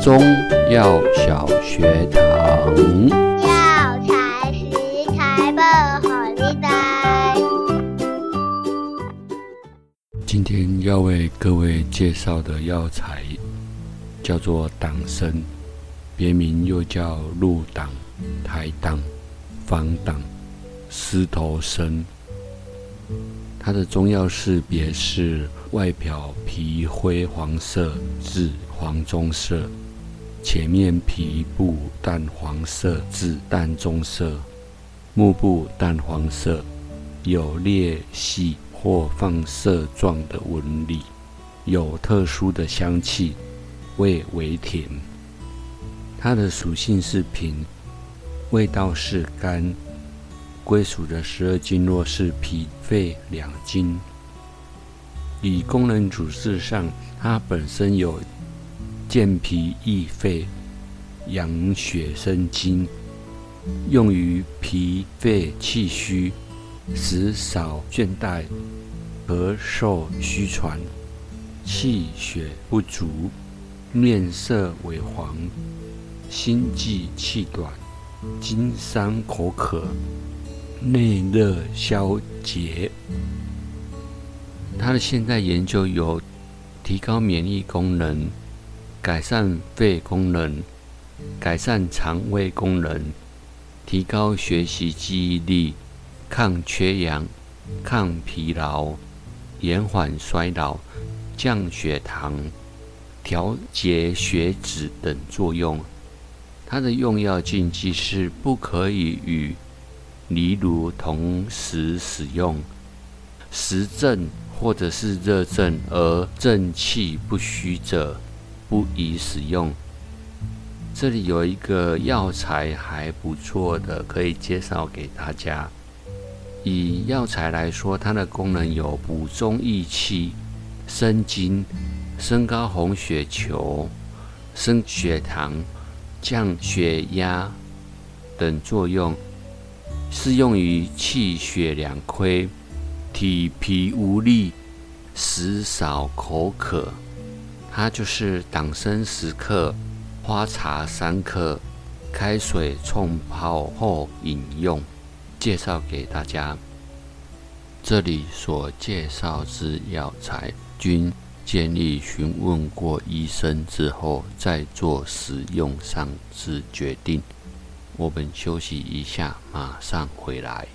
中药小学堂。药材食材不好你带。今天要为各位介绍的药材叫做党参，别名又叫鹿党、台党、方党、狮头参。它的中药识别是外表皮灰黄色至黄棕色，前面皮部淡黄色至淡棕色，幕部淡黄色，有裂隙或放射状的纹理，有特殊的香气，味微甜。它的属性是平，味道是甘。归属的十二经络是脾、肺两经。以功能主治上，它本身有健脾益肺、养血生津，用于脾肺气虚、食少倦怠、咳嗽虚喘、气血不足、面色萎黄、心悸气短、经伤口渴。内热消结，它的现代研究有提高免疫功能、改善肺功能、改善肠胃功能、提高学习记忆力、抗缺氧、抗疲劳、延缓衰老、降血糖、调节血脂等作用。它的用药禁忌是不可以与例如同时使用实症或者是热症而正气不虚者，不宜使用。这里有一个药材还不错的，可以介绍给大家。以药材来说，它的功能有补中益气、生津、升高红血球、升血糖、降血压等作用。适用于气血两亏、体疲无力、食少口渴。它就是党参十克、花茶三克，开水冲泡后饮用。介绍给大家。这里所介绍之药材，均建议询问过医生之后再做使用上之决定。我们休息一下，马上回来。